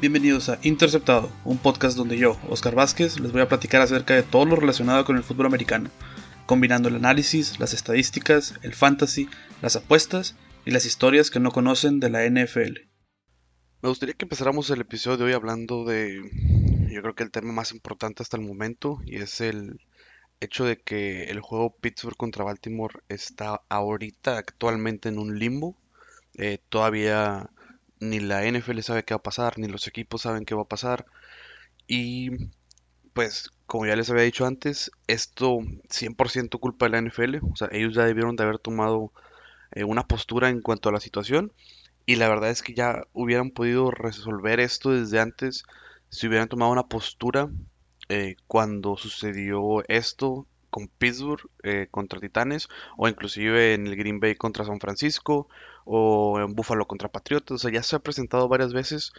Bienvenidos a Interceptado, un podcast donde yo, Oscar Vázquez, les voy a platicar acerca de todo lo relacionado con el fútbol americano, combinando el análisis, las estadísticas, el fantasy, las apuestas y las historias que no conocen de la NFL. Me gustaría que empezáramos el episodio de hoy hablando de, yo creo que el tema más importante hasta el momento, y es el hecho de que el juego Pittsburgh contra Baltimore está ahorita actualmente en un limbo. Eh, todavía ni la NFL sabe qué va a pasar, ni los equipos saben qué va a pasar. Y pues, como ya les había dicho antes, esto 100% culpa de la NFL. O sea, ellos ya debieron de haber tomado eh, una postura en cuanto a la situación. Y la verdad es que ya hubieran podido resolver esto desde antes si hubieran tomado una postura eh, cuando sucedió esto con Pittsburgh eh, contra Titanes o inclusive en el Green Bay contra San Francisco o en Buffalo contra Patriotas. O sea, ya se ha presentado varias veces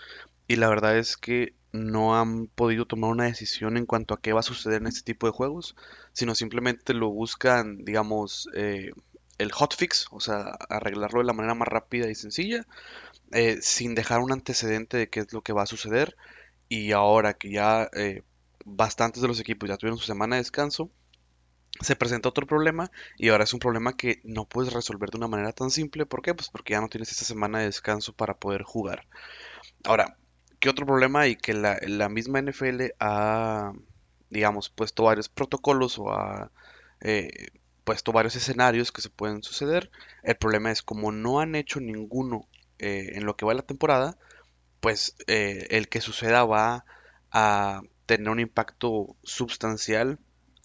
y la verdad es que no han podido tomar una decisión en cuanto a qué va a suceder en este tipo de juegos, sino simplemente lo buscan, digamos, eh, el hotfix, o sea, arreglarlo de la manera más rápida y sencilla, eh, sin dejar un antecedente de qué es lo que va a suceder. Y ahora que ya bastantes de los equipos ya tuvieron su semana de descanso, se presenta otro problema y ahora es un problema que no puedes resolver de una manera tan simple. ¿Por qué? Pues porque ya no tienes esta semana de descanso para poder jugar. Ahora, ¿qué otro problema hay? Que la, misma NFL ha, digamos, puesto varios protocolos o ha eh, puesto varios escenarios que se pueden suceder. El problema es como no han hecho ninguno eh, en lo que va la temporada, pues eh, el que suceda va a tener un impacto sustancial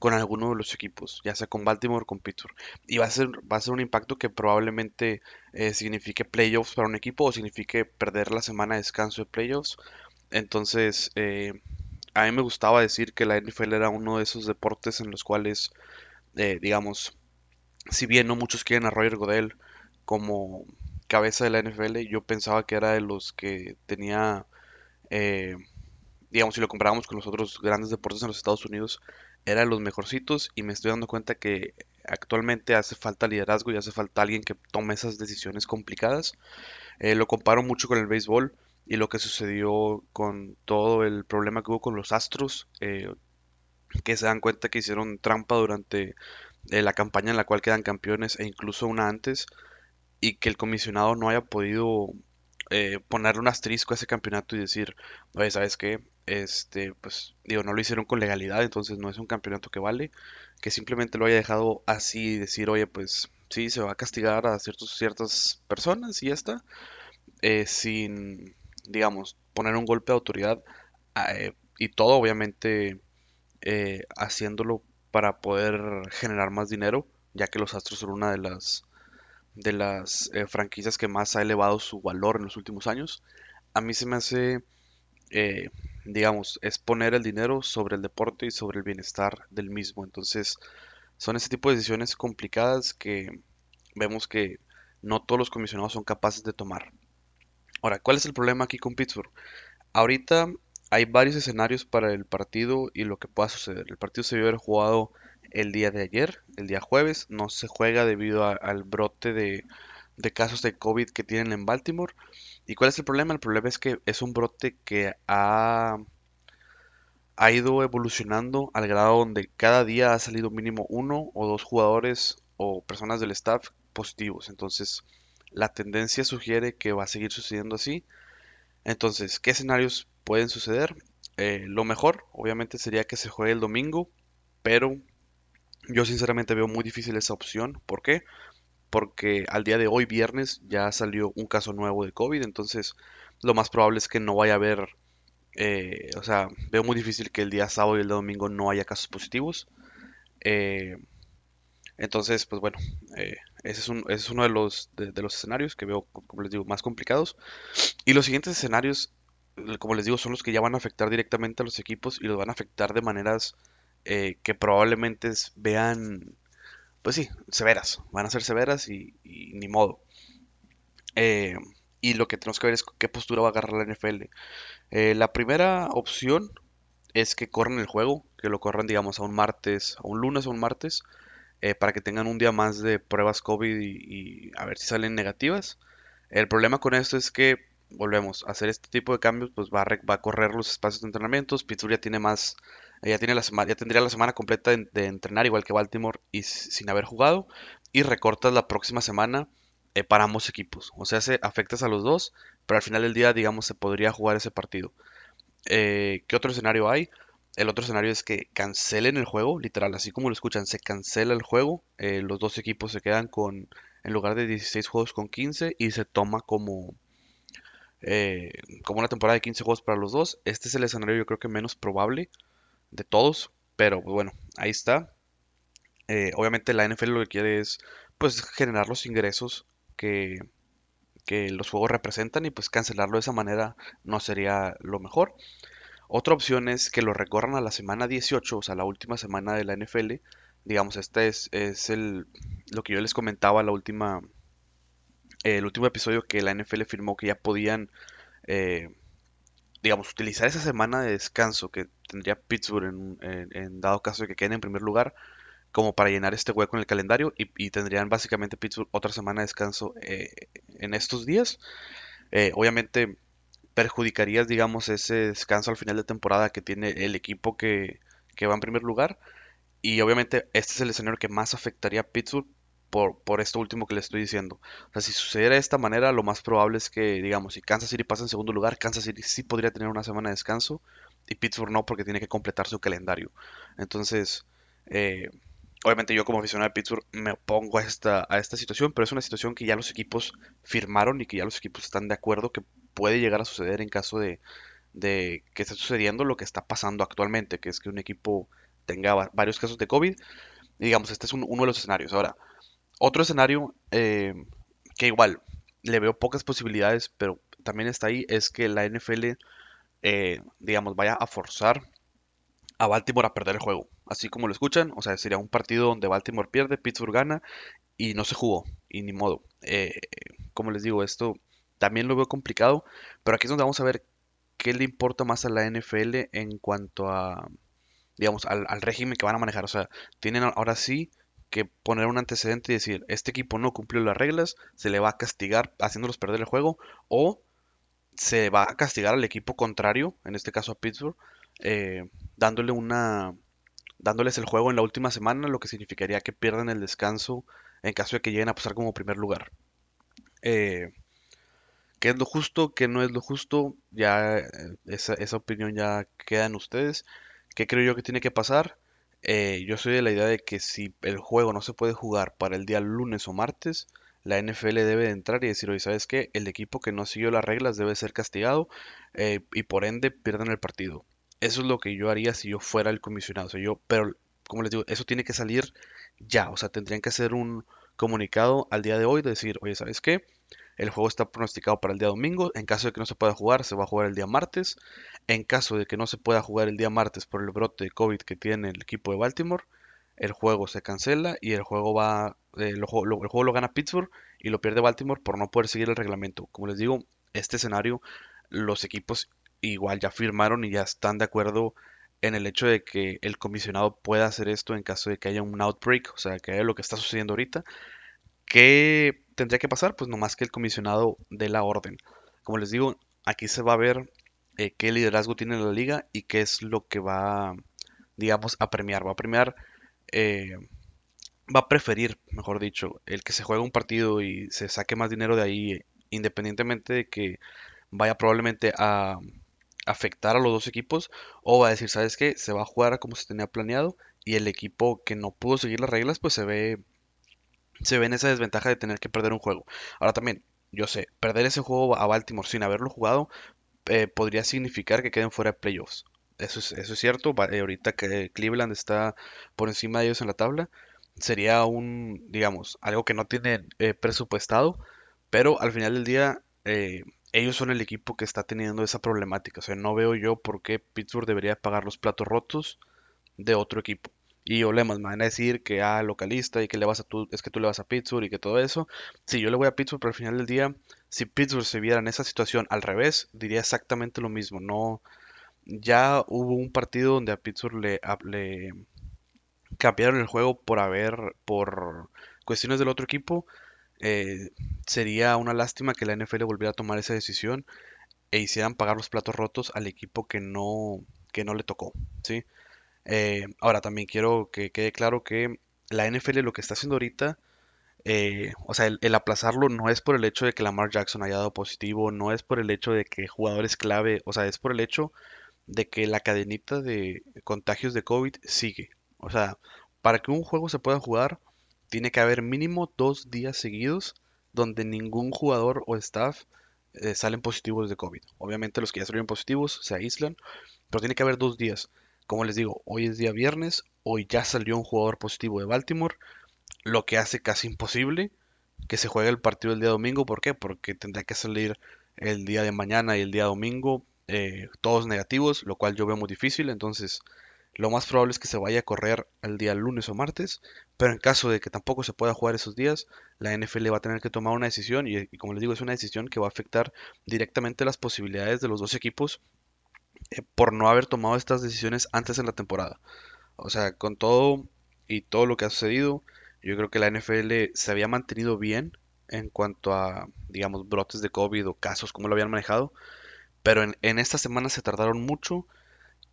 con alguno de los equipos, ya sea con Baltimore o con Pittsburgh. Y va a ser, va a ser un impacto que probablemente eh, signifique playoffs para un equipo o signifique perder la semana de descanso de playoffs. Entonces, eh, a mí me gustaba decir que la NFL era uno de esos deportes en los cuales, eh, digamos, si bien no muchos quieren a Roger Godel como cabeza de la NFL, yo pensaba que era de los que tenía digamos, si lo comparamos con los otros grandes deportes en los Estados Unidos, era los mejorcitos y me estoy dando cuenta que actualmente hace falta liderazgo y hace falta alguien que tome esas decisiones complicadas. Eh, lo comparo mucho con el béisbol y lo que sucedió con todo el problema que hubo con los Astros, eh, que se dan cuenta que hicieron trampa durante eh, la campaña en la cual quedan campeones e incluso una antes y que el comisionado no haya podido ponerle un asterisco a ese campeonato y decir, oye, ¿sabes qué? este, pues digo, no lo hicieron con legalidad, entonces no es un campeonato que vale, que simplemente lo haya dejado así y decir, oye, pues sí, se va a castigar a ciertos, ciertas personas y ya está, eh, sin, digamos, poner un golpe de autoridad eh, y todo obviamente eh, haciéndolo para poder generar más dinero, ya que los Astros son una de las de las franquicias que más ha elevado su valor en los últimos años. A mí se me hace digamos, es poner el dinero sobre el deporte y sobre el bienestar del mismo. Entonces, son ese tipo de decisiones complicadas que vemos que no todos los comisionados son capaces de tomar. Ahora, ¿cuál es el problema aquí con Pittsburgh? Ahorita hay varios escenarios para el partido y lo que pueda suceder. El partido se debió haber jugado el día de ayer, el día jueves, no se juega debido al brote de, casos de COVID que tienen en Baltimore. ¿Y cuál es el problema? El problema es que es un brote que ha, ha ido evolucionando al grado donde cada día ha salido mínimo uno o dos jugadores o personas del staff positivos. Entonces, la tendencia sugiere que va a seguir sucediendo así. Entonces, ¿qué escenarios pueden suceder? Eh, lo mejor, obviamente, sería que se juegue el domingo, pero yo sinceramente veo muy difícil esa opción. ¿Por qué? porque al día de hoy, viernes, ya salió un caso nuevo de COVID, entonces lo más probable es que no vaya a haber, eh, o sea, veo muy difícil que el día sábado y el domingo no haya casos positivos. Eh, entonces, pues bueno, eh, ese, es uno de los, de, los escenarios que veo, como les digo, más complicados. Y los siguientes escenarios, como les digo, son los que ya van a afectar directamente a los equipos y los van a afectar de maneras que probablemente vean pues sí, severas, van a ser severas y, ni modo. Eh, y lo que tenemos que ver es qué postura va a agarrar la NFL. Eh, la primera opción es que corran el juego, que lo corran, digamos, a un martes, a un lunes o un martes, eh, para que tengan un día más de pruebas COVID y, a ver si salen negativas. El problema con esto es que volvemos a hacer este tipo de cambios, pues va a, va a correr los espacios de entrenamientos. Pittsburgh ya tiene más, ya tiene la ya tendría la semana completa de, entrenar igual que Baltimore y sin haber jugado y recortas la próxima semana eh, para ambos equipos. O sea, se afectas a los dos, pero al final del día, digamos, se podría jugar ese partido. Eh, ¿Qué otro escenario hay? El otro escenario es que cancelen el juego, literal, así como lo escuchan, se cancela el juego. Eh, los dos equipos se quedan con, en lugar de 16 juegos, con 15 y se toma como, eh, como una temporada de 15 juegos para los dos. Este es el escenario, yo creo que menos probable de todos, pero bueno, ahí está. Eh, obviamente la NFL lo que quiere es pues generar los ingresos que, que los juegos representan y pues cancelarlo de esa manera no sería lo mejor. Otra opción es que lo recorran a la semana 18, o sea, la última semana de la NFL. Digamos, este es, es el, lo que yo les comentaba la última, el último episodio que la NFL firmó que ya podían, eh, digamos, utilizar esa semana de descanso que tendría Pittsburgh en, dado caso de que queden en primer lugar como para llenar este hueco en el calendario y, tendrían básicamente Pittsburgh otra semana de descanso eh, en estos días. Eh, obviamente perjudicarías, digamos, ese descanso al final de temporada que tiene el equipo que, va en primer lugar. Y obviamente este es el escenario que más afectaría a Pittsburgh por, por esto último que le estoy diciendo. O sea, si sucediera de esta manera, lo más probable es que, digamos, si Kansas City pasa en segundo lugar, Kansas City sí podría tener una semana de descanso y Pittsburgh no porque tiene que completar su calendario. Entonces, eh, obviamente yo como aficionado de Pittsburgh me opongo a esta, a esta situación, pero es una situación que ya los equipos firmaron y que ya los equipos están de acuerdo que puede llegar a suceder en caso de, que esté sucediendo lo que está pasando actualmente, que es que un equipo tenga varios casos de COVID. digamos, este es uno de los escenarios. Ahora, otro escenario eh, que igual le veo pocas posibilidades, pero también está ahí, es que la NFL, eh, digamos, vaya a forzar a Baltimore a perder el juego. Así como lo escuchan, o sea, sería un partido donde Baltimore pierde, Pittsburgh gana y no se jugó, y ni modo. Eh, como les digo, esto también lo veo complicado, pero aquí es donde vamos a ver qué le importa más a la NFL en cuanto a, digamos, al, régimen que van a manejar. O sea, tienen ahora sí que poner un antecedente y decir, este equipo no cumplió las reglas, se le va a castigar haciéndolos perder el juego, o se va a castigar al equipo contrario, en este caso a Pittsburgh, eh, dándole una dándoles el juego en la última semana, lo que significaría que pierdan el descanso en caso de que lleguen a pasar como primer lugar. Eh, qué es lo justo, qué no es lo justo, ya eh, esa, esa opinión ya queda en ustedes. ¿Qué creo yo que tiene que pasar? Eh, yo soy de la idea de que si el juego no se puede jugar para el día lunes o martes, la NFL debe de entrar y decir, oye, ¿sabes qué? El equipo que no siguió las reglas debe ser castigado eh, y por ende pierdan el partido. Eso es lo que yo haría si yo fuera el comisionado. O sea, yo, pero, como les digo, eso tiene que salir ya. O sea, tendrían que hacer un comunicado al día de hoy de decir, oye, ¿sabes qué? El juego está pronosticado para el día domingo. En caso de que no se pueda jugar, se va a jugar el día martes. En caso de que no se pueda jugar el día martes por el brote de COVID que tiene el equipo de Baltimore, el juego se cancela y el juego va, eh, el, juego, lo gana Pittsburgh y lo pierde Baltimore por no poder seguir el reglamento. Como les digo, este escenario, los equipos igual ya firmaron y ya están de acuerdo en el hecho de que el comisionado pueda hacer esto en caso de que haya un outbreak, o sea, que haya lo que está sucediendo ahorita. ¿Qué tendría que pasar? Pues nomás que el comisionado de la orden. Como les digo, aquí se va a ver eh, qué liderazgo tiene la liga y qué es lo que va, digamos, a premiar. Va a premiar, eh, va a preferir, mejor dicho, el que se juegue un partido y se saque más dinero de ahí, independientemente de que vaya probablemente a afectar a los dos equipos, o va a decir, ¿sabes qué? Se va a jugar como se tenía planeado y el equipo que no pudo seguir las reglas, pues se ve se ve en esa desventaja de tener que perder un juego. Ahora también, yo sé, perder ese juego a Baltimore sin haberlo jugado eh, podría significar que queden fuera de playoffs. Eso es, eso es cierto. Eh, ahorita que Cleveland está por encima de ellos en la tabla, sería un, digamos, algo que no tienen eh, presupuestado, pero al final del día ellos son el equipo que está teniendo esa problemática. O sea, no veo yo por qué Pittsburgh debería pagar los platos rotos de otro equipo y olemas me van a decir que ah, localista y que le vas a tú, es que tú le vas a Pittsburgh y que todo eso. Si yo le voy a Pittsburgh, pero al final del día, si Pittsburgh se viera en esa situación al revés, diría exactamente lo mismo. No, ya hubo un partido donde a Pittsburgh le, cambiaron el juego por haber, por cuestiones del otro equipo. eh, sería una lástima que la NFL volviera a tomar esa decisión e hicieran pagar los platos rotos al equipo que no, que no le tocó, ¿sí? Eh, ahora también quiero que quede claro que la NFL lo que está haciendo ahorita, eh, o sea, el, aplazarlo no es por el hecho de que Lamar Jackson haya dado positivo, no es por el hecho de que jugadores clave, o sea, es por el hecho de que la cadenita de contagios de COVID sigue. O sea, para que un juego se pueda jugar, tiene que haber mínimo dos días seguidos donde ningún jugador o staff eh, salen positivos de COVID. Obviamente los que ya salieron positivos se aíslan, pero tiene que haber dos días. Como les digo, hoy es día viernes, hoy ya salió un jugador positivo de Baltimore, lo que hace casi imposible que se juegue el partido el día domingo. ¿Por qué? Porque tendrá que salir el día de mañana y el día domingo eh, todos negativos, lo cual yo veo muy difícil. Entonces, lo más probable es que se vaya a correr el día lunes o martes, pero en caso de que tampoco se pueda jugar esos días, la NFL va a tener que tomar una decisión y, como les digo, es una decisión que va a afectar directamente las posibilidades de los dos equipos eh, por no haber tomado estas decisiones antes en la temporada. O sea, con todo y todo lo que ha sucedido, yo creo que la NFL se había mantenido bien en cuanto a, digamos, brotes de COVID o casos, como lo habían manejado, pero en, en esta semana se tardaron mucho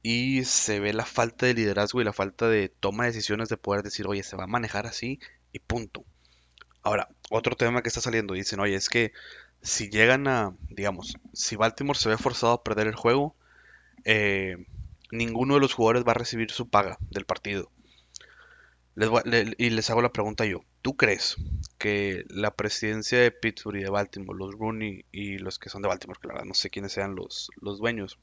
y se ve la falta de liderazgo y la falta de toma de decisiones de poder decir, oye, se va a manejar así y punto. Ahora, otro tema que está saliendo, dicen, oye, es que si llegan a, digamos, si Baltimore se ve forzado a perder el juego, eh, ninguno de los jugadores va a recibir su paga del partido. y les hago la pregunta yo, ¿tú crees que la presidencia de Pittsburgh y de Baltimore, los Rooney y los que son de Baltimore, que la verdad no sé quiénes sean los, los dueños,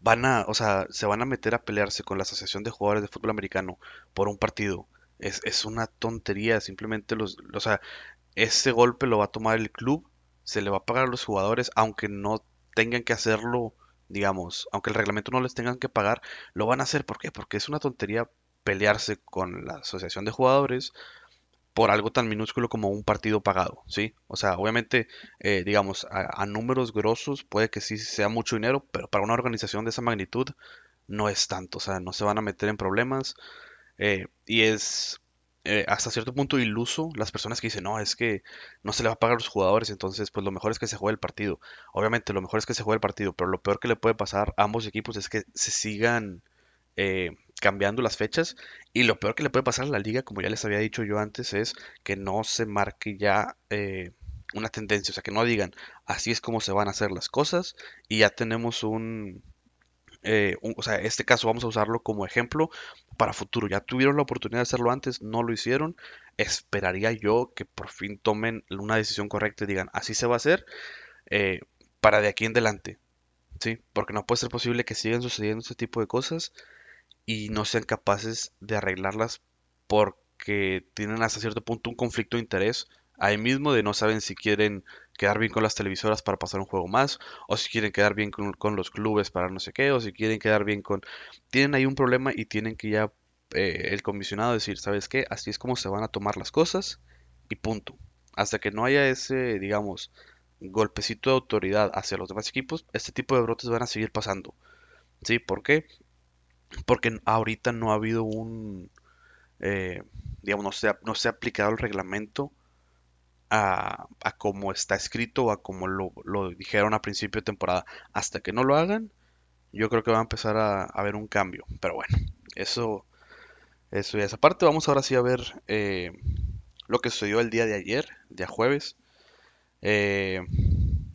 van a, o sea, se van a meter a pelearse con la Asociación de Jugadores de Fútbol Americano por un partido. Es, es una tontería, simplemente los, o sea, ese golpe lo va a tomar el club, se le va a pagar a los jugadores, aunque no tengan que hacerlo, digamos, aunque el reglamento no les tengan que pagar, lo van a hacer. ¿Por qué? Porque es una tontería pelearse con la Asociación de Jugadores por algo tan minúsculo como un partido pagado, ¿sí? O sea, obviamente, eh, digamos, a, números grosos puede que sí sea mucho dinero, pero para una organización de esa magnitud no es tanto, o sea, no se van a meter en problemas eh, y es eh, hasta cierto punto iluso las personas que dicen, no, es que no se le va a pagar a los jugadores, entonces pues lo mejor es que se juegue el partido. Obviamente lo mejor es que se juegue el partido, pero lo peor que le puede pasar a ambos equipos es que se sigan cambiando las fechas. Y lo peor que le puede pasar a la liga, como ya les había dicho yo antes, es que no se marque ya eh, una tendencia. O sea, que no digan, así es como se van a hacer las cosas. Y ya tenemos un, eh, o sea, este caso vamos a usarlo como ejemplo para futuro. Ya tuvieron la oportunidad de hacerlo antes, no lo hicieron. Esperaría yo que por fin tomen una decisión correcta y digan, así se va a hacer eh, para de aquí en adelante. ¿Sí? Porque no puede ser posible que sigan sucediendo este tipo de cosas y no sean capaces de arreglarlas porque tienen hasta cierto punto un conflicto de interés ahí mismo de no saben si quieren quedar bien con las televisoras para pasar un juego más, o si quieren quedar bien con, los clubes para no sé qué, o si quieren quedar bien con... Tienen ahí un problema y tienen que ya eh, el comisionado decir, ¿sabes qué? Así es como se van a tomar las cosas y punto. Hasta que no haya ese, digamos, golpecito de autoridad hacia los demás equipos, este tipo de brotes van a seguir pasando. ¿Sí? ¿Por qué? porque ahorita no ha habido un, eh, digamos, no se, no se ha aplicado el reglamento a, a como está escrito o a como lo, dijeron a principio de temporada. Hasta que no lo hagan, yo creo que va a empezar a, haber un cambio. Pero bueno, eso, eso ya es aparte. Vamos ahora sí a ver eh, lo que sucedió el día de ayer, día jueves. Eh,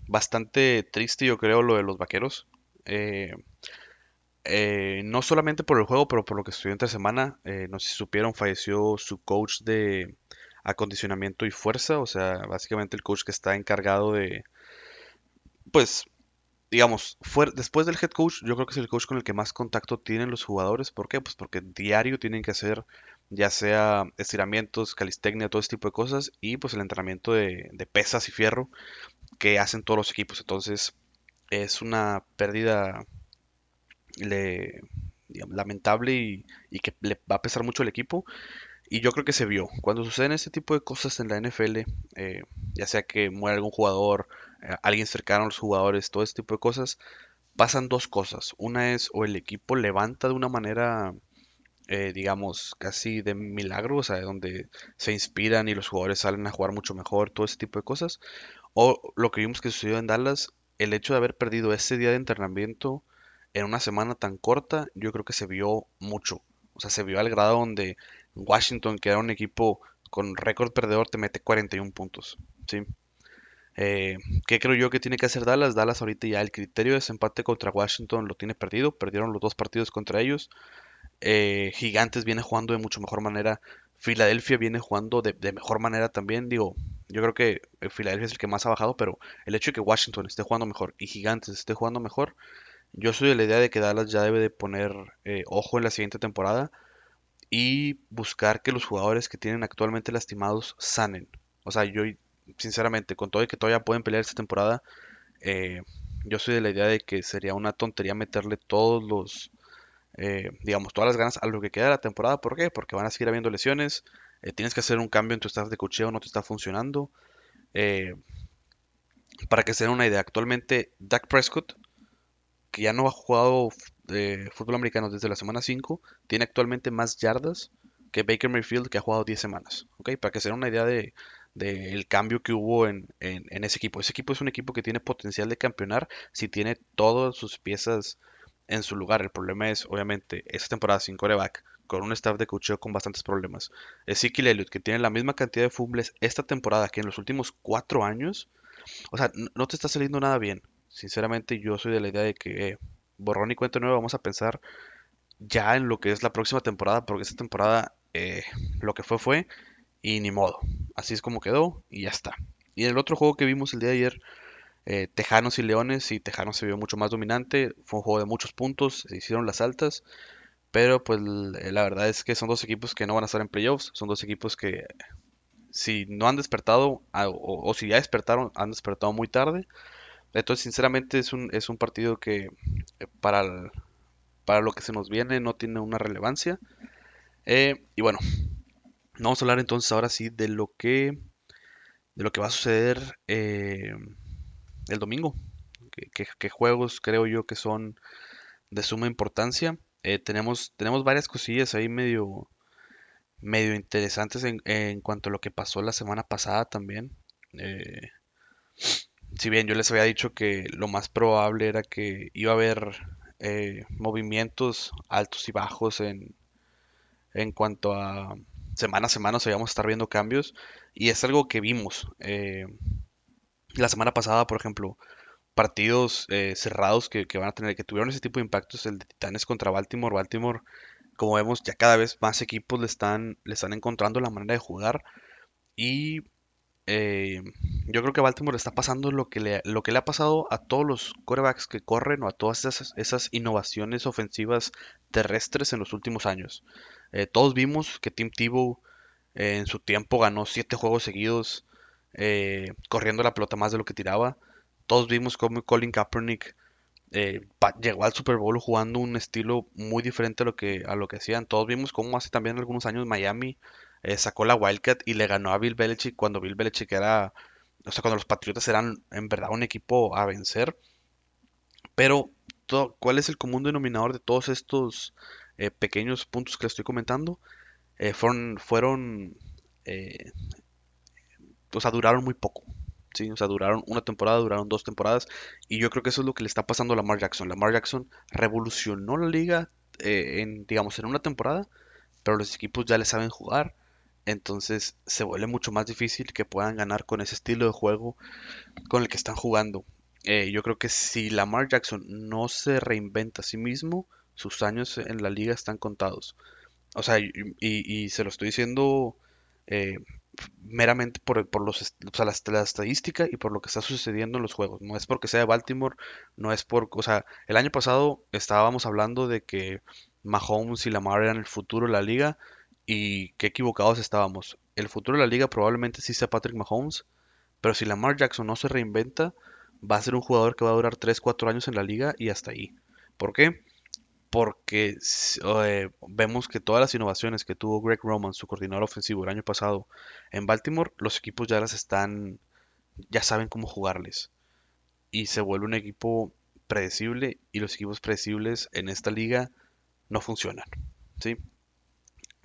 bastante triste yo creo lo de los vaqueros. Eh, no solamente por el juego, pero por lo que estudió entre semana. No sé si supieron, falleció su coach de acondicionamiento y fuerza. O sea, básicamente el coach que está encargado de. Pues, digamos, después del head coach, yo creo que es el coach con el que más contacto tienen los jugadores. ¿Por qué? Pues porque diario tienen que hacer ya sea estiramientos, calistecnia, todo ese tipo de cosas. Y pues el entrenamiento de, pesas y fierro que hacen todos los equipos. Entonces, es una pérdida le, lamentable y, que le va a pesar mucho al equipo. Y yo creo que se vio. Cuando suceden este tipo de cosas en la NFL, eh, ya sea que muere algún jugador, eh, alguien cercano a los jugadores, todo este tipo de cosas, pasan dos cosas. Una es o el equipo levanta de una manera eh, digamos, casi de milagro, o sea, donde se inspiran y los jugadores salen a jugar mucho mejor, todo ese tipo de cosas. O lo que vimos que sucedió en Dallas, el hecho de haber perdido ese día de entrenamiento en una semana tan corta, yo creo que se vio mucho. O sea, se vio al grado donde Washington, que era un equipo con récord perdedor, te mete 41 puntos. ¿sí? Eh, ¿Qué creo yo que tiene que hacer Dallas? Dallas ahorita ya el criterio de empate contra Washington lo tiene perdido. Perdieron los dos partidos contra ellos. Eh, Gigantes viene jugando de mucho mejor manera. Filadelfia viene jugando de, mejor manera también. Digo, yo creo que Filadelfia es el que más ha bajado, pero el hecho de que Washington esté jugando mejor y Gigantes esté jugando mejor, yo soy de la idea de que Dallas ya debe de poner eh, ojo en la siguiente temporada y buscar que los jugadores que tienen actualmente lastimados sanen. O sea, yo sinceramente, con todo y que todavía pueden pelear esta temporada, eh, yo soy de la idea de que sería una tontería meterle todos los, eh, digamos, todas las ganas a lo que queda de la temporada. ¿Por qué? Porque van a seguir habiendo lesiones. tienes que hacer un cambio en tu staff de cocheo, no te está funcionando. para que se den una idea, actualmente Dak Prescott que ya no ha jugado eh, fútbol americano desde la semana 5, tiene actualmente más yardas que Baker Mayfield, que ha jugado 10 semanas. ¿okay? Para que se den una idea de, el cambio que hubo en, ese equipo. Ese equipo es un equipo que tiene potencial de campeonar si tiene todas sus piezas en su lugar. El problema es, obviamente, esta temporada sin coreback, con un staff de cocheo con bastantes problemas. Ezekiel Elliott, que tiene la misma cantidad de fumbles esta temporada que en los últimos 4 años. O sea, no te está saliendo nada bien sinceramente yo soy de la idea de que eh, borrón y cuenta nueva vamos a pensar ya en lo que es la próxima temporada, porque esta temporada eh, lo que fue fue y ni modo. Así es como quedó y ya está. Y en el otro juego que vimos el día de ayer, eh, Tejanos y Leones, y Tejanos se vio mucho más dominante, fue un juego de muchos puntos, se hicieron las altas, pero pues la verdad es que son dos equipos que no van a estar en playoffs, son dos equipos que si no han despertado, o si ya despertaron, han despertado muy tarde. Entonces, sinceramente, es un, es un partido que eh, para, para lo que se nos viene no tiene una relevancia. Eh, y bueno, vamos a hablar entonces ahora sí de lo que, de lo que va a suceder eh, el domingo. ¿Qué, juegos creo yo que son de suma importancia? tenemos, tenemos varias cosillas ahí medio, medio interesantes en, en, cuanto a lo que pasó la semana pasada también si bien yo les había dicho que lo más probable era que iba a haber eh, movimientos altos y bajos en, en cuanto a semana a semana, o íbamos a estar viendo cambios, y es algo que vimos. Eh, la semana pasada, por ejemplo, partidos eh, cerrados que, van a tener, que tuvieron ese tipo de impactos, el de Titanes contra Baltimore. Baltimore, como vemos, ya cada vez más equipos le están, le están encontrando la manera de jugar. Y eh, yo creo que Baltimore está pasando lo que le, ha pasado a todos los quarterbacks que corren o a todas esas, esas innovaciones ofensivas terrestres en los últimos años. Eh, todos vimos que Tim Tebow eh, en su tiempo ganó siete juegos seguidos corriendo la pelota más de lo que tiraba. Todos vimos cómo Colin Kaepernick llegó al Super Bowl jugando un estilo muy diferente a lo que, a lo que hacían. Todos vimos cómo hace también algunos años Miami eh, sacó la Wildcat y le ganó a Bill Belichick cuando Bill Belichick era, o sea, cuando los Patriotas eran en verdad un equipo a vencer. Pero, ¿cuál es el común denominador de todos estos eh, pequeños puntos que les estoy comentando? Eh, fueron, fueron o sea, duraron muy poco. ¿sí? O sea, duraron una temporada, duraron dos temporadas. Y yo creo que eso es lo que le está pasando a Lamar Jackson. Lamar Jackson revolucionó la liga en, digamos, en una temporada, pero los equipos ya le saben jugar entonces se vuelve mucho más difícil que puedan ganar con ese estilo de juego con el que están jugando. Eh, yo creo que si Lamar Jackson no se reinventa a sí mismo, sus años en la liga están contados. O sea, y, se lo estoy diciendo eh, meramente por, los, la, estadística y por lo que está sucediendo en los juegos. No es porque sea de Baltimore, no es por... O sea, el año pasado estábamos hablando de que Mahomes y Lamar eran el futuro de la liga y qué equivocados estábamos. El futuro de la liga probablemente sí sea Patrick Mahomes, pero si Lamar Jackson no se reinventa, va a ser un jugador que va a durar 3-4 años en la liga y hasta ahí. ¿Por qué? Porque eh, vemos que todas las innovaciones que tuvo Greg Roman, su coordinador ofensivo el año pasado en Baltimore, los equipos ya las están, ya saben cómo jugarles. Y se vuelve un equipo predecible y los equipos predecibles en esta liga no funcionan. ¿sí?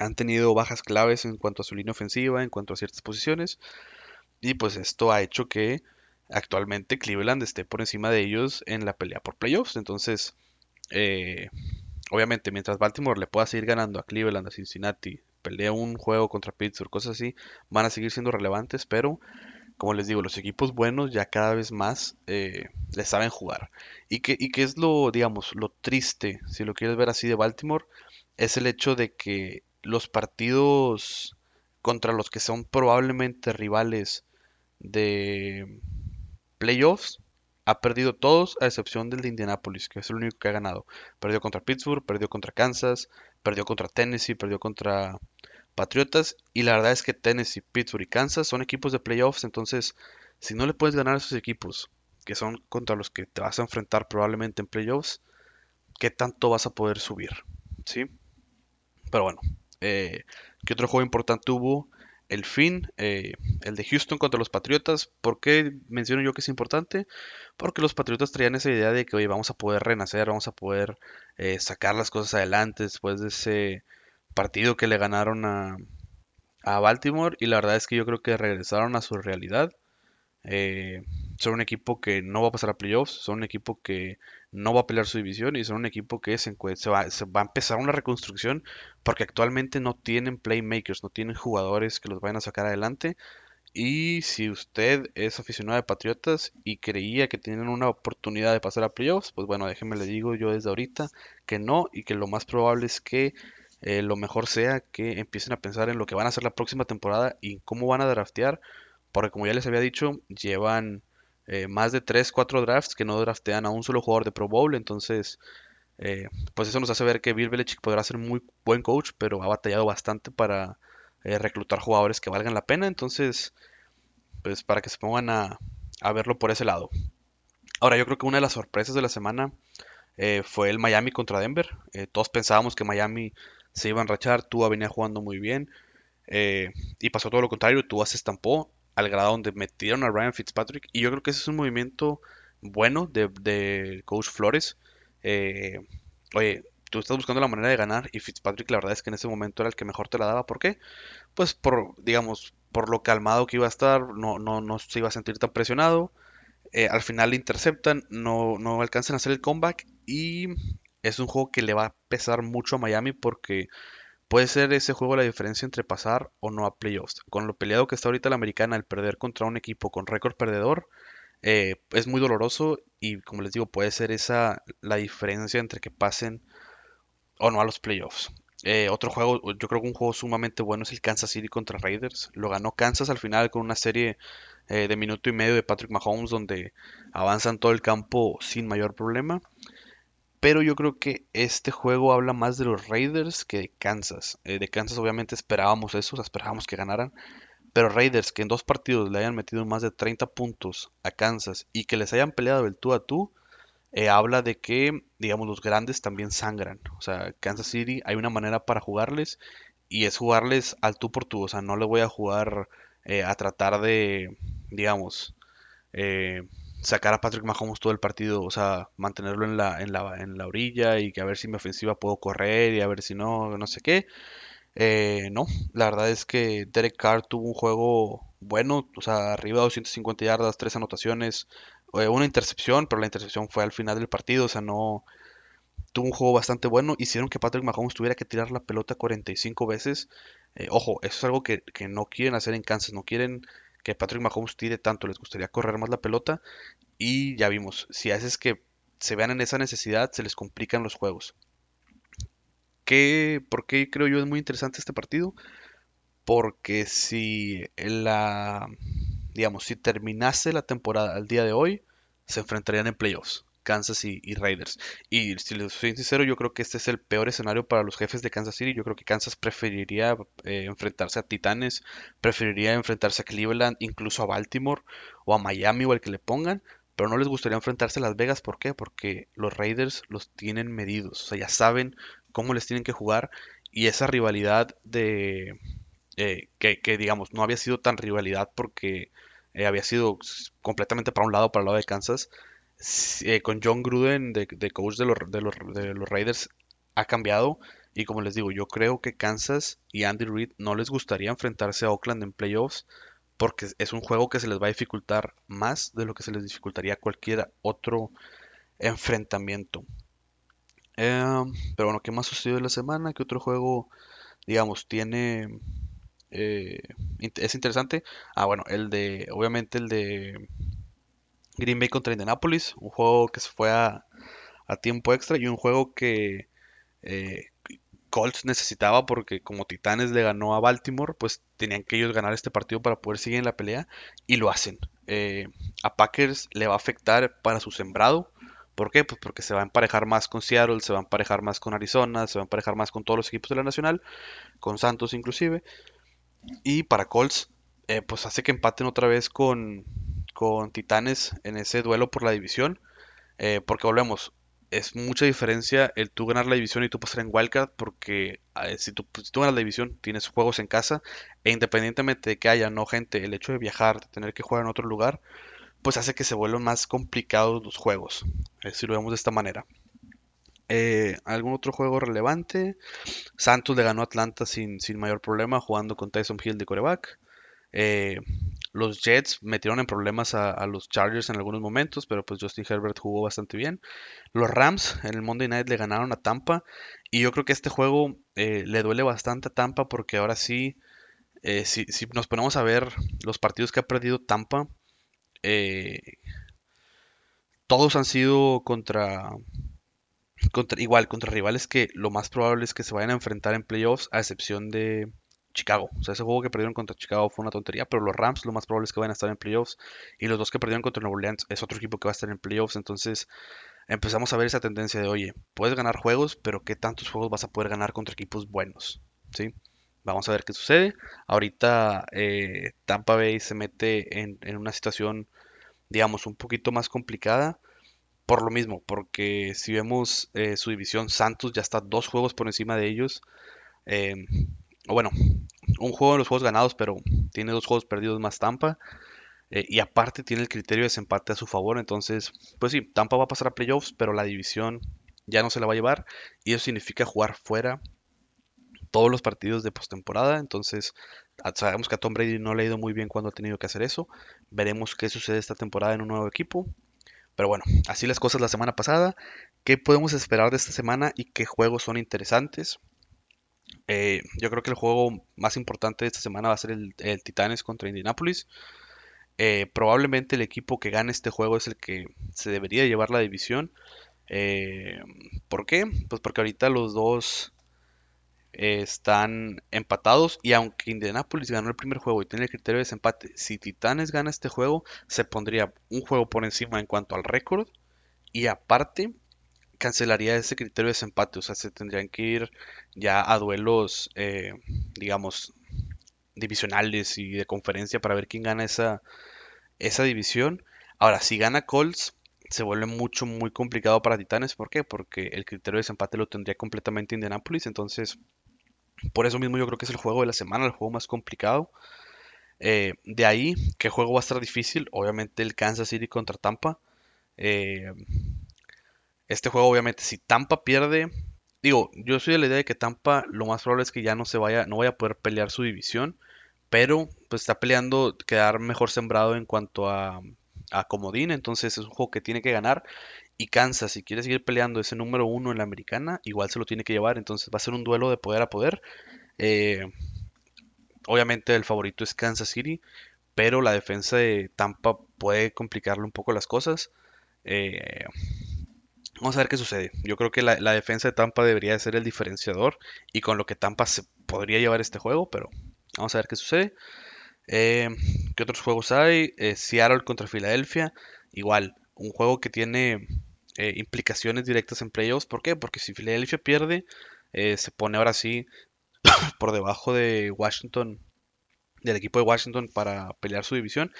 Han tenido bajas claves en cuanto a su línea ofensiva, en cuanto a ciertas posiciones. Y pues esto ha hecho que actualmente Cleveland esté por encima de ellos en la pelea por playoffs. Entonces, eh, obviamente, mientras Baltimore le pueda seguir ganando a Cleveland, a Cincinnati, pelea un juego contra Pittsburgh, cosas así, van a seguir siendo relevantes, pero como les digo, los equipos buenos ya cada vez más eh, le saben jugar. Y que, y que es lo, digamos, lo triste, si lo quieres ver así de Baltimore, es el hecho de que los partidos contra los que son probablemente rivales de playoffs ha perdido todos a excepción del de Indianapolis, que es el único que ha ganado. Perdió contra Pittsburgh, perdió contra Kansas, perdió contra Tennessee, perdió contra Patriotas. Y la verdad es que Tennessee, Pittsburgh y Kansas son equipos de playoffs. Entonces, si no le puedes ganar a esos equipos, que son contra los que te vas a enfrentar probablemente en playoffs, ¿qué tanto vas a poder subir? ¿Sí? Pero bueno, eh, ¿qué otro juego importante hubo? El fin, eh, el de Houston contra los Patriotas. ¿Por qué menciono yo que es importante? Porque los Patriotas traían esa idea de que, oye, vamos a poder renacer, vamos a poder eh, sacar las cosas adelante después de ese partido que le ganaron a, Baltimore y la verdad es que yo creo que regresaron a su realidad. Eh, son un equipo que no va a pasar a playoffs, son un equipo que no va a pelear su división y son un equipo que se, va, a empezar una reconstrucción porque actualmente no tienen playmakers, no tienen jugadores que los vayan a sacar adelante. Y si usted es aficionado de Patriotas y creía que tienen una oportunidad de pasar a playoffs, pues bueno, déjeme le digo yo desde ahorita que no y que lo más probable es que eh, lo mejor sea que empiecen a pensar en lo que van a hacer la próxima temporada y cómo van a draftear, porque como ya les había dicho, llevan eh, más de 3, 4 drafts que no draftean a un solo jugador de Pro Bowl, entonces eh, pues eso nos hace ver que Bill Belichick podrá ser muy buen coach, pero ha batallado bastante para reclutar jugadores que valgan la pena, entonces pues para que se pongan a, a verlo por ese lado. Ahora yo creo que una de las sorpresas de la semana fue el Miami contra Denver. todos pensábamos que Miami se iba a enrachar, Tua venía jugando muy bien. Eh, y pasó todo lo contrario, Tua se estampó al grado donde metieron a Ryan Fitzpatrick. Y yo creo que ese es un movimiento bueno de, Coach Flores. Eh, oye, tú estás buscando la manera de ganar y Fitzpatrick la verdad es que en ese momento era el que mejor te la daba. ¿Por qué? Pues por, digamos, por lo calmado que iba a estar, no, no, no se iba a sentir tan presionado. Eh, al final le interceptan, no, no alcanzan a hacer el comeback y es un juego que le va a pesar mucho a Miami porque puede ser ese juego la diferencia entre pasar o no a playoffs. Con lo peleado que está ahorita la americana, el perder contra un equipo con récord perdedor eh, es muy doloroso y como les digo puede ser esa la diferencia entre que pasen o no a los playoffs. Eh, otro juego, yo creo que un juego sumamente bueno es el Kansas City contra Raiders. Lo ganó Kansas al final con una serie eh, de minuto y medio de Patrick Mahomes donde avanzan todo el campo sin mayor problema. Pero yo creo que este juego habla más de los Raiders que de Kansas. Eh, de Kansas obviamente esperábamos eso, esperábamos que ganaran. Pero Raiders que en dos partidos le hayan metido más de 30 puntos a Kansas y que les hayan peleado el tú a tú, eh, habla de que, digamos, los grandes también sangran. O sea, Kansas City hay una manera para jugarles y es jugarles al tú por tú. O sea, no le voy a jugar eh, a tratar de, digamos, sacar a Patrick Mahomes todo el partido, o sea, mantenerlo en la, en la, en la orilla y que a ver si mi ofensiva puedo correr y a ver si no, no sé qué. Eh, no, la verdad es que Derek Carr tuvo un juego bueno, o sea, arriba de 250 yardas, tres anotaciones, eh, una intercepción, pero la intercepción fue al final del partido, o sea, no tuvo un juego bastante bueno. Hicieron que Patrick Mahomes tuviera que tirar la pelota 45 veces. Eh, ojo, eso es algo que, que, no quieren hacer en Kansas, no quieren que Patrick Mahomes tire tanto, les gustaría correr más la pelota. Y ya vimos, si haces que se vean en esa necesidad, se les complican los juegos. ¿Qué, ¿Por qué creo yo es muy interesante este partido? Porque si la, digamos, si terminase la temporada al día de hoy, se enfrentarían en playoffs. Kansas y, Raiders. Y si les soy sincero, yo creo que este es el peor escenario para los jefes de Kansas City. Yo creo que Kansas preferiría eh, enfrentarse a Titanes, preferiría enfrentarse a Cleveland, incluso a Baltimore o a Miami o al que le pongan. Pero no les gustaría enfrentarse a Las Vegas. ¿Por qué? Porque los Raiders los tienen medidos. O sea, ya saben cómo les tienen que jugar. Y esa rivalidad de... Eh, que, digamos, no había sido tan rivalidad porque eh, había sido completamente para un lado, para el lado de Kansas eh, con John Gruden de, coach de los, de, los, Raiders ha cambiado. Y como les digo, yo creo que Kansas y Andy Reid no les gustaría enfrentarse a Oakland en playoffs porque es un juego que se les va a dificultar más de lo que se les dificultaría cualquier otro enfrentamiento. Em, pero bueno, ¿qué más sucedió en la semana? ¿Qué otro juego, digamos, tiene... Eh, es interesante? Ah, bueno, el de, obviamente el de Green Bay contra Indianapolis, un juego que se fue a, tiempo extra y un juego que eh, Colts necesitaba porque como Titanes le ganó a Baltimore, pues tenían que ellos ganar este partido para poder seguir en la pelea y lo hacen. Eh, a Packers le va a afectar para su sembrado. ¿Por qué? Pues porque se va a emparejar más con Seattle, se va a emparejar más con Arizona, se va a emparejar más con todos los equipos de la Nacional, con Santos inclusive. Y para Colts, eh, pues hace que empaten otra vez con, con Titanes en ese duelo por la división. Eh, porque volvemos, es mucha diferencia el tú ganar la división y tú pasar en Wildcard, porque si, tú, si, tú, ganas la división tienes juegos en casa, e independientemente de que haya no gente, el hecho de viajar, de tener que jugar en otro lugar, pues hace que se vuelvan más complicados los juegos, eh, si lo vemos de esta manera. Eh, ¿Algún otro juego relevante? Santos le ganó a Atlanta sin, sin mayor problema, jugando con Tyson Hill de coreback. Eh, los Jets metieron en problemas a, los Chargers en algunos momentos, pero pues Justin Herbert jugó bastante bien. Los Rams en el Monday Night le ganaron a Tampa y yo creo que este juego eh, le duele bastante a Tampa porque ahora sí, eh, si, nos ponemos a ver los partidos que ha perdido Tampa, todos han sido contra, contra, igual, contra rivales que lo más probable es que se vayan a enfrentar en playoffs, a excepción de, Chicago. O sea, ese juego que perdieron contra Chicago fue una tontería, pero los Rams lo más probable es que vayan a estar en playoffs. Y los dos que perdieron contra Nuevo Orleans es otro equipo que va a estar en playoffs. Entonces empezamos a ver esa tendencia de, oye, puedes ganar juegos, pero ¿qué tantos juegos vas a poder ganar contra equipos buenos? ¿Sí? Vamos a ver qué sucede. Ahorita eh, Tampa Bay se mete en, una situación, digamos, un poquito más complicada. Por lo mismo, porque si vemos eh, su división, Santos ya está dos juegos por encima de ellos. Eh, o bueno, un juego de los juegos ganados, pero tiene dos juegos perdidos más Tampa. Eh, y aparte tiene el criterio de desempate a su favor. Entonces, pues sí, Tampa va a pasar a playoffs, pero la división ya no se la va a llevar. Y eso significa jugar fuera todos los partidos de postemporada. Entonces, sabemos que a Tom Brady no le ha ido muy bien cuando ha tenido que hacer eso. Veremos qué sucede esta temporada en un nuevo equipo. Pero bueno, así las cosas la semana pasada. ¿Qué podemos esperar de esta semana y qué juegos son interesantes? Eh, yo creo que el juego más importante de esta semana va a ser el, Titanes contra Indianapolis. Eh, probablemente el equipo que gane este juego es el que se debería llevar la división. Eh, ¿Por qué? Pues porque ahorita los dos están empatados y aunque Indianapolis ganó el primer juego y tiene el criterio de desempate, si Titanes gana este juego, se pondría un juego por encima en cuanto al récord y aparte cancelaría ese criterio de desempate. O sea, se tendrían que ir ya a duelos, eh, digamos, divisionales y de conferencia para ver quién gana esa, esa división. Ahora, si gana Colts, se vuelve mucho, muy complicado para Titanes. ¿Por qué? Porque el criterio de desempate lo tendría completamente Indianapolis. Entonces, por eso mismo yo creo que es el juego de la semana, el juego más complicado. Eh, de ahí, ¿qué juego va a estar difícil? Obviamente el Kansas City contra Tampa. Eh, este juego, obviamente, si Tampa pierde, digo, yo soy de la idea de que Tampa lo más probable es que ya no se vaya, no vaya a poder pelear su división, pero pues está peleando quedar mejor sembrado en cuanto a, a comodín, entonces es un juego que tiene que ganar. Y Kansas, si quiere seguir peleando ese número uno en la americana, igual se lo tiene que llevar, entonces va a ser un duelo de poder a poder. Eh, obviamente el favorito es Kansas City, pero la defensa de Tampa puede complicarle un poco las cosas. Eh, Vamos a ver qué sucede. Yo creo que la, defensa de Tampa debería ser el diferenciador y con lo que Tampa se podría llevar este juego, pero vamos a ver qué sucede. Eh, ¿Qué otros juegos hay? Eh, Seattle contra Filadelfia. Igual, un juego que tiene eh, implicaciones directas en playoffs. ¿Por qué? Porque si Filadelfia pierde, se pone ahora sí por debajo de Washington del equipo de Washington para pelear su división.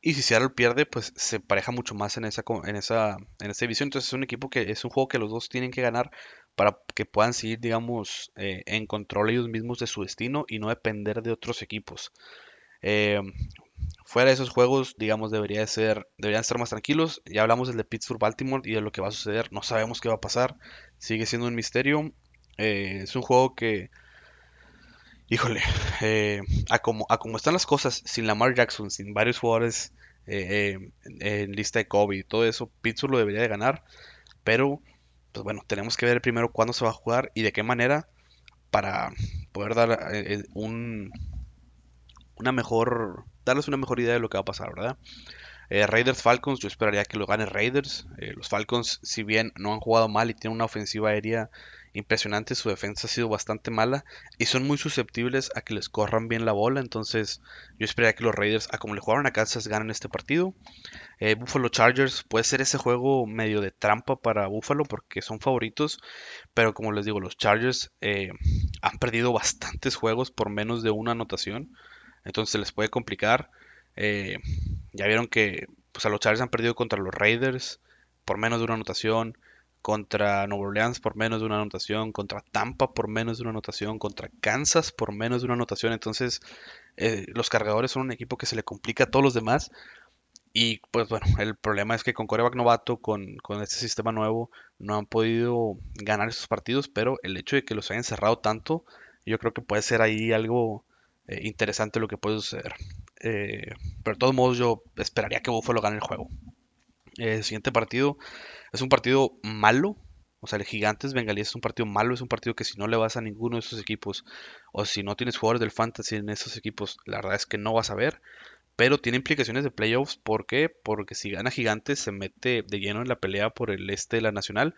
Y si Seattle pierde, pues se pareja mucho más en esa, en esa, en esa división. Entonces es un equipo que es un juego que los dos tienen que ganar para que puedan seguir, digamos, eh, en control ellos mismos de su destino y no depender de otros equipos. Eh, fuera de esos juegos, digamos, debería ser, deberían estar más tranquilos. Ya hablamos del de Pittsburgh Baltimore y de lo que va a suceder. No sabemos qué va a pasar. Sigue siendo un misterio. Eh, es un juego que, híjole, eh, a, como, a como están las cosas, sin Lamar Jackson, sin varios jugadores en lista de COVID y todo eso, Pittsburgh lo debería de ganar. Pero, pues bueno, tenemos que ver primero cuándo se va a jugar y de qué manera para poder dar un, una mejor, darles una mejor idea de lo que va a pasar, ¿verdad? Eh, Raiders Falcons, yo esperaría que lo gane Raiders. Eh, los Falcons, si bien no han jugado mal y tienen una ofensiva aérea impresionante, su defensa ha sido bastante mala y son muy susceptibles a que les corran bien la bola. Entonces, yo esperaría que los Raiders, a como le jugaron a Kansas, ganen este partido. Eh, Buffalo Chargers puede ser ese juego medio de trampa para Buffalo porque son favoritos, pero como les digo, los Chargers han perdido bastantes juegos por menos de una anotación entonces se les puede complicar. Eh, ya vieron que pues, a los Chargers han perdido contra los Raiders por menos de una anotación, contra Nueva Orleans por menos de una anotación, contra Tampa por menos de una anotación, contra Kansas por menos de una anotación. Entonces eh, los cargadores son un equipo que se le complica a todos los demás. Y pues bueno, el problema es que con coreback novato, con, con, este sistema nuevo, no han podido ganar esos partidos, pero el hecho de que los hayan cerrado tanto, yo creo que puede ser ahí algo eh, interesante lo que puede suceder. Eh, pero de todos modos yo esperaría que Buffalo gane el juego. El siguiente partido es un partido malo. O sea, el Gigantes Bengalíes es un partido malo, es un partido que si no le vas a ninguno de esos equipos, o si no tienes jugadores del fantasy en esos equipos, la verdad es que no vas a ver. Pero tiene implicaciones de playoffs. ¿Por qué? Porque si gana Gigantes se mete de lleno en la pelea por el este de la Nacional.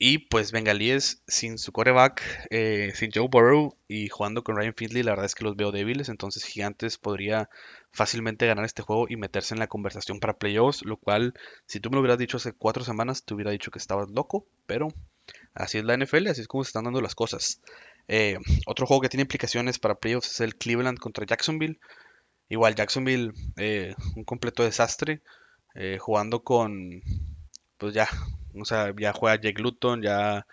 Y pues Bengalíes sin su coreback, eh, sin Joe Burrow y jugando con Ryan Findlay, la verdad es que los veo débiles. Entonces Gigantes podría fácilmente ganar este juego y meterse en la conversación para playoffs. Lo cual, si tú me lo hubieras dicho hace cuatro semanas, te hubiera dicho que estabas loco. Pero así es la NFL, así es como se están dando las cosas. Eh, otro juego que tiene implicaciones para playoffs es el Cleveland contra Jacksonville. Igual Jacksonville, eh, un completo desastre. jugando con, pues ya, o sea, ya juega Jake Luton, ya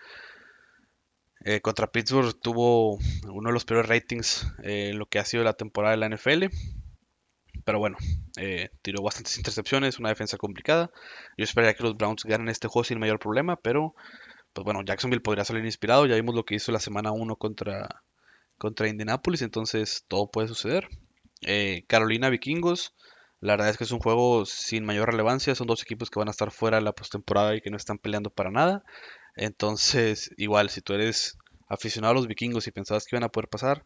eh, contra Pittsburgh tuvo uno de los peores ratings eh, en lo que ha sido la temporada de la NFL. Pero bueno, eh, tiró bastantes intercepciones, una defensa complicada. Yo esperaría que los Browns ganen este juego sin mayor problema, pero pues bueno, Jacksonville podría salir inspirado. Ya vimos lo que hizo la semana 1 contra, contra Indianapolis, entonces todo puede suceder. Carolina Vikingos, la verdad es que es un juego sin mayor relevancia. Son dos equipos que van a estar fuera de la postemporada y que no están peleando para nada. Entonces, igual, si tú eres aficionado a los vikingos y pensabas que iban a poder pasar,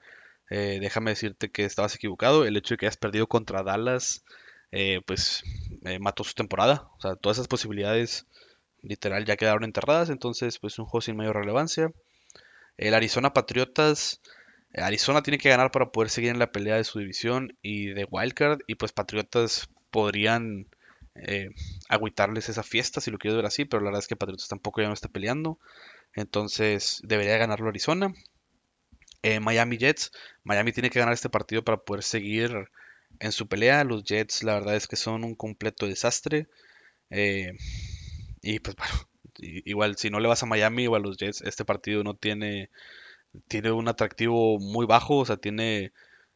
eh, déjame decirte que estabas equivocado. El hecho de que hayas perdido contra Dallas, eh, pues eh, mató su temporada. O sea, todas esas posibilidades literal ya quedaron enterradas. Entonces, pues un juego sin mayor relevancia. El Arizona Patriotas Arizona tiene que ganar para poder seguir en la pelea de su división y de Wildcard. Y pues Patriotas podrían eh, agüitarles esa fiesta si lo quieres ver así. Pero la verdad es que Patriotas tampoco ya no está peleando. Entonces debería ganarlo Arizona. Eh, Miami Jets. Miami tiene que ganar este partido para poder seguir en su pelea. Los Jets la verdad es que son un completo desastre. Eh, y pues bueno, igual si no le vas a Miami o a los Jets, este partido no tiene tiene un atractivo muy bajo, o sea, tiene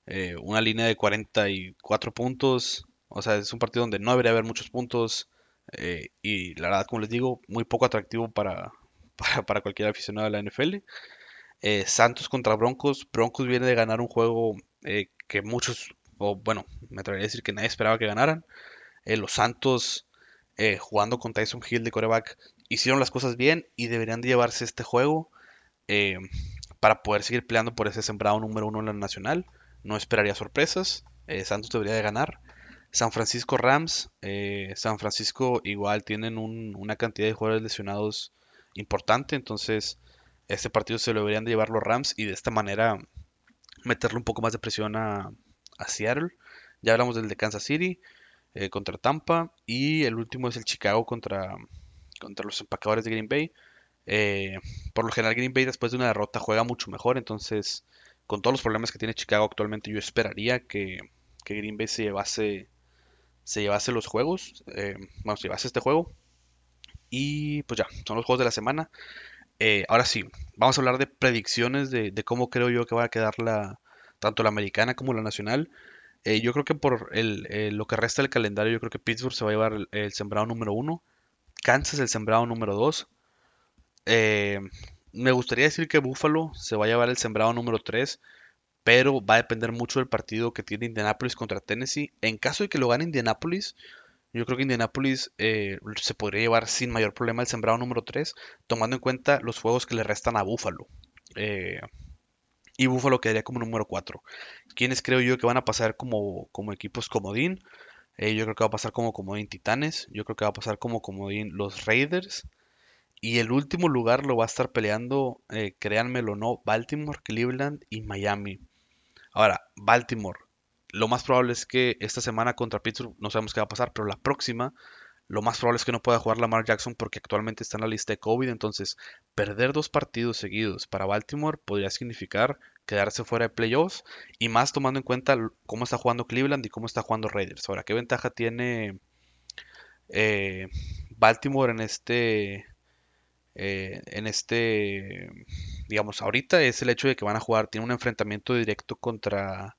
eh, una línea de 44 puntos, o sea, es un partido donde no debería haber muchos puntos eh, y la verdad, como les digo, muy poco atractivo para, para, cualquier aficionado de la NFL. Eh, Santos contra Broncos, Broncos viene de ganar un juego que muchos, o bueno, me atrevería a decir que nadie esperaba que ganaran. los Santos jugando con Tyson Hill de coreback hicieron las cosas bien y deberían de llevarse este juego para poder seguir peleando por ese sembrado número uno en la nacional. No esperaría sorpresas. Eh, Santos debería de ganar. San Francisco Rams. Eh, San Francisco igual tienen una cantidad de jugadores lesionados importante. Entonces este partido se lo deberían de llevar los Rams y de esta manera meterle un poco más de presión a, Seattle. Ya hablamos del de Kansas City eh, contra Tampa. Y el último es el Chicago contra, contra los empacadores de Green Bay. Eh, por lo general Green Bay después de una derrota juega mucho mejor, entonces con todos los problemas que tiene Chicago actualmente yo esperaría que, Green Bay se llevase, se llevase los juegos, eh, vamos, se llevase este juego. Y pues ya, son los juegos de la semana. Eh, ahora sí, vamos a hablar de predicciones de, cómo creo yo que va a quedar la, tanto la americana como la nacional. yo creo que por el, lo que resta del calendario, yo creo que Pittsburgh se va a llevar el, sembrado número uno. Kansas el sembrado número 2. Eh, me gustaría decir que Buffalo se va a llevar el sembrado número 3, pero va a depender mucho del partido que tiene Indianapolis contra Tennessee. En caso de que lo gane Indianapolis, yo creo que Indianapolis eh, se podría llevar sin mayor problema el sembrado número 3, tomando en cuenta los juegos que le restan a Buffalo. Eh, y Buffalo quedaría como número 4. ¿Quiénes creo yo que van a pasar como, como equipos comodín? Yo creo que va a pasar como comodín Titanes. Yo creo que va a pasar como comodín los Raiders. Y el último lugar lo va a estar peleando, eh, créanmelo no, Baltimore, Cleveland y Miami. Ahora, Baltimore. Lo más probable es que esta semana contra Pittsburgh no sabemos qué va a pasar, pero la próxima lo más probable es que no pueda jugar Lamar Jackson porque actualmente está en la lista de COVID. Entonces, perder dos partidos seguidos para Baltimore podría significar quedarse fuera de playoffs. Y más tomando en cuenta cómo está jugando Cleveland y cómo está jugando Raiders. Ahora, ¿qué ventaja tiene eh, Baltimore en este... Eh, en este, digamos, ahorita es el hecho de que van a jugar, tiene un enfrentamiento directo contra,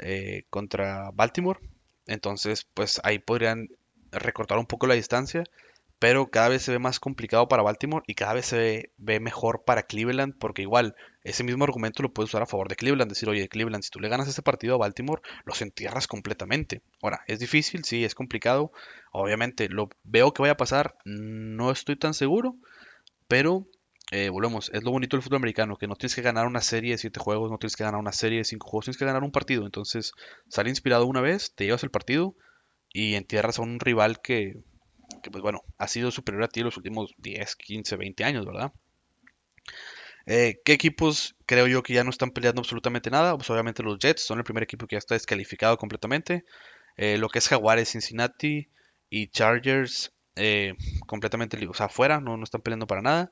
eh, contra Baltimore. Entonces, pues ahí podrían recortar un poco la distancia, pero cada vez se ve más complicado para Baltimore y cada vez se ve, mejor para Cleveland, porque igual ese mismo argumento lo puedes usar a favor de Cleveland, decir, oye, Cleveland, si tú le ganas ese partido a Baltimore, los entierras completamente. Ahora, es difícil, sí, es complicado, obviamente lo veo que vaya a pasar, no estoy tan seguro, pero eh, volvemos, es lo bonito del fútbol americano, que no tienes que ganar una serie de 7 juegos, no tienes que ganar una serie de 5 juegos, tienes que ganar un partido. Entonces, sale inspirado una vez, te llevas el partido, y entierras a un rival que, pues bueno, ha sido superior a ti los últimos 10, 15, 20 años, ¿verdad? Eh, ¿Qué equipos creo yo que ya no están peleando absolutamente nada? Pues obviamente los Jets son el primer equipo que ya está descalificado completamente. Eh, lo que es Jaguares, Cincinnati y Chargers eh, completamente, o sea, afuera, no, no están peleando para nada.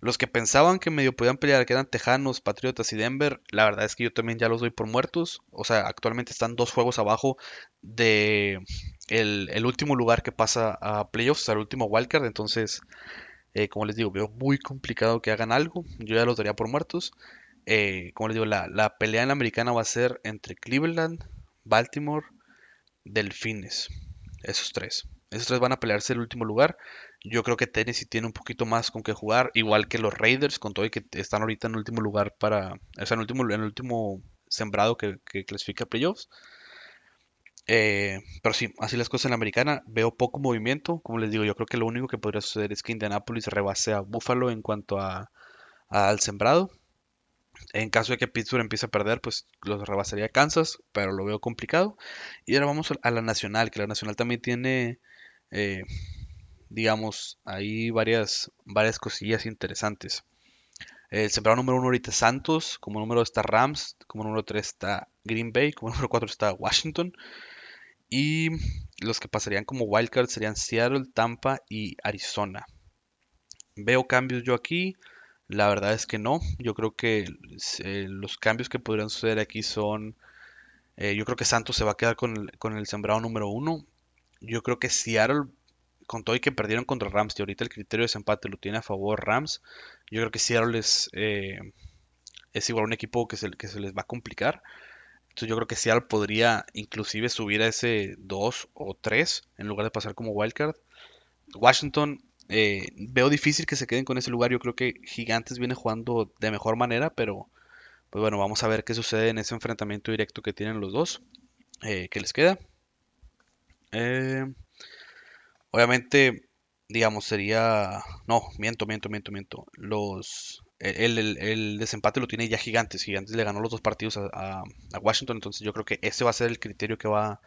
Los que pensaban que medio podían pelear, que eran Tejanos, Patriotas y Denver, la verdad es que yo también ya los doy por muertos. O sea, actualmente están dos juegos abajo de el, último lugar que pasa a playoffs, al último wildcard. Entonces, eh, como les digo, veo muy complicado que hagan algo. Yo ya los daría por muertos. Eh, como les digo, la, la pelea en la americana va a ser entre Cleveland, Baltimore, Delfines. Esos tres. Esos tres van a pelearse el último lugar. Yo creo que Tennessee tiene un poquito más con que jugar, igual que los Raiders, con todo y que están ahorita en el último lugar para. O sea, en el último, en el último sembrado que, clasifica a playoffs. Eh, pero sí, así las cosas en la americana. Veo poco movimiento. Como les digo, yo creo que lo único que podría suceder es que Indianapolis rebase a Buffalo en cuanto a, al sembrado. En caso de que Pittsburgh empiece a perder, pues los rebasaría Kansas, pero lo veo complicado. Y ahora vamos a la Nacional, que la Nacional también tiene eh, digamos, hay varias, varias cosillas interesantes. El sembrado número uno ahorita Santos, como número está Rams, como número 3 está Green Bay, como número 4 está Washington. Y los que pasarían como wildcard serían Seattle, Tampa y Arizona. Veo cambios yo aquí. La verdad es que no. Yo creo que eh, los cambios que podrían suceder aquí son... Eh, yo creo que Santos se va a quedar con el, con el sembrado número uno yo creo que Seattle, con todo y que perdieron contra Rams, y ahorita el criterio de desempate lo tiene a favor Rams, yo creo que Seattle es, eh, es igual un equipo que se, que se les va a complicar. Entonces yo creo que Seattle podría inclusive subir a ese 2 o 3 en lugar de pasar como wildcard. Washington, eh, veo difícil que se queden con ese lugar. Yo creo que Gigantes viene jugando de mejor manera, pero pues bueno, vamos a ver qué sucede en ese enfrentamiento directo que tienen los dos. Eh, ¿Qué les queda? Eh, obviamente, digamos, sería... No, miento, miento, miento, miento. Los... El, desempate lo tiene ya Gigantes. Gigantes le ganó los dos partidos a, Washington. Entonces yo creo que ese va a ser el criterio que va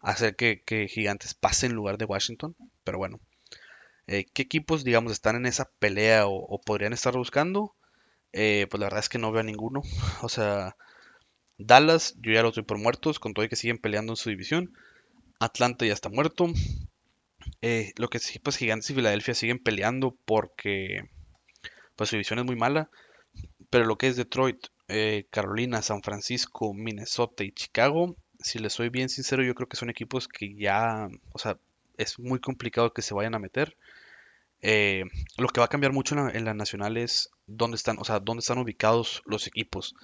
a hacer que, Gigantes pase en lugar de Washington. Pero bueno. Eh, ¿Qué equipos, digamos, están en esa pelea o, podrían estar buscando? Eh, pues la verdad es que no veo a ninguno. O sea, Dallas, yo ya los doy por muertos, con todo y que siguen peleando en su división. Atlanta ya está muerto. Eh, lo que sí, pues Gigantes y Filadelfia siguen peleando porque pues su división es muy mala. Pero lo que es Detroit, eh, Carolina, San Francisco, Minnesota y Chicago, si les soy bien sincero, yo creo que son equipos que ya, o sea, es muy complicado que se vayan a meter. Eh, lo que va a cambiar mucho en la, en nacional es dónde están, o sea, dónde están ubicados los equipos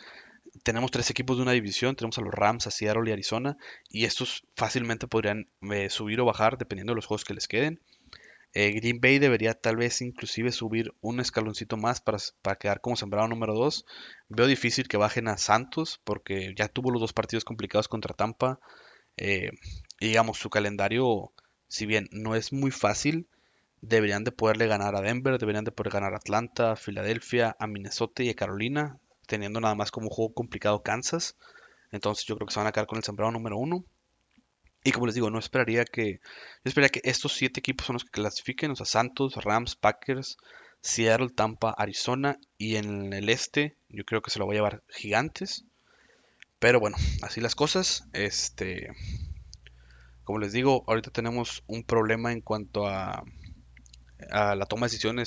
tenemos tres equipos de una división, tenemos a los Rams, a Seattle y Arizona, y estos fácilmente podrían eh, subir o bajar dependiendo de los juegos que les queden. Eh, Green Bay debería tal vez inclusive subir un escaloncito más para, para quedar como sembrado número 2. Veo difícil que bajen a Santos porque ya tuvo los dos partidos complicados contra Tampa. Eh, y digamos, su calendario, si bien no es muy fácil, deberían de poderle ganar a Denver, deberían de poder ganar a Atlanta, a Filadelfia, a Minnesota y a Carolina, teniendo nada más como juego complicado Kansas. Entonces yo creo que se van a quedar con el sembrado número 1. Y como les digo, no esperaría que. Yo esperaría que estos siete equipos son los que clasifiquen: o sea, Santos, Rams, Packers, Seattle, Tampa, Arizona. Y en el este, yo creo que se lo voy a llevar Gigantes. Pero bueno, así las cosas. Este. Como les digo, ahorita tenemos un problema en cuanto a, a la toma de decisiones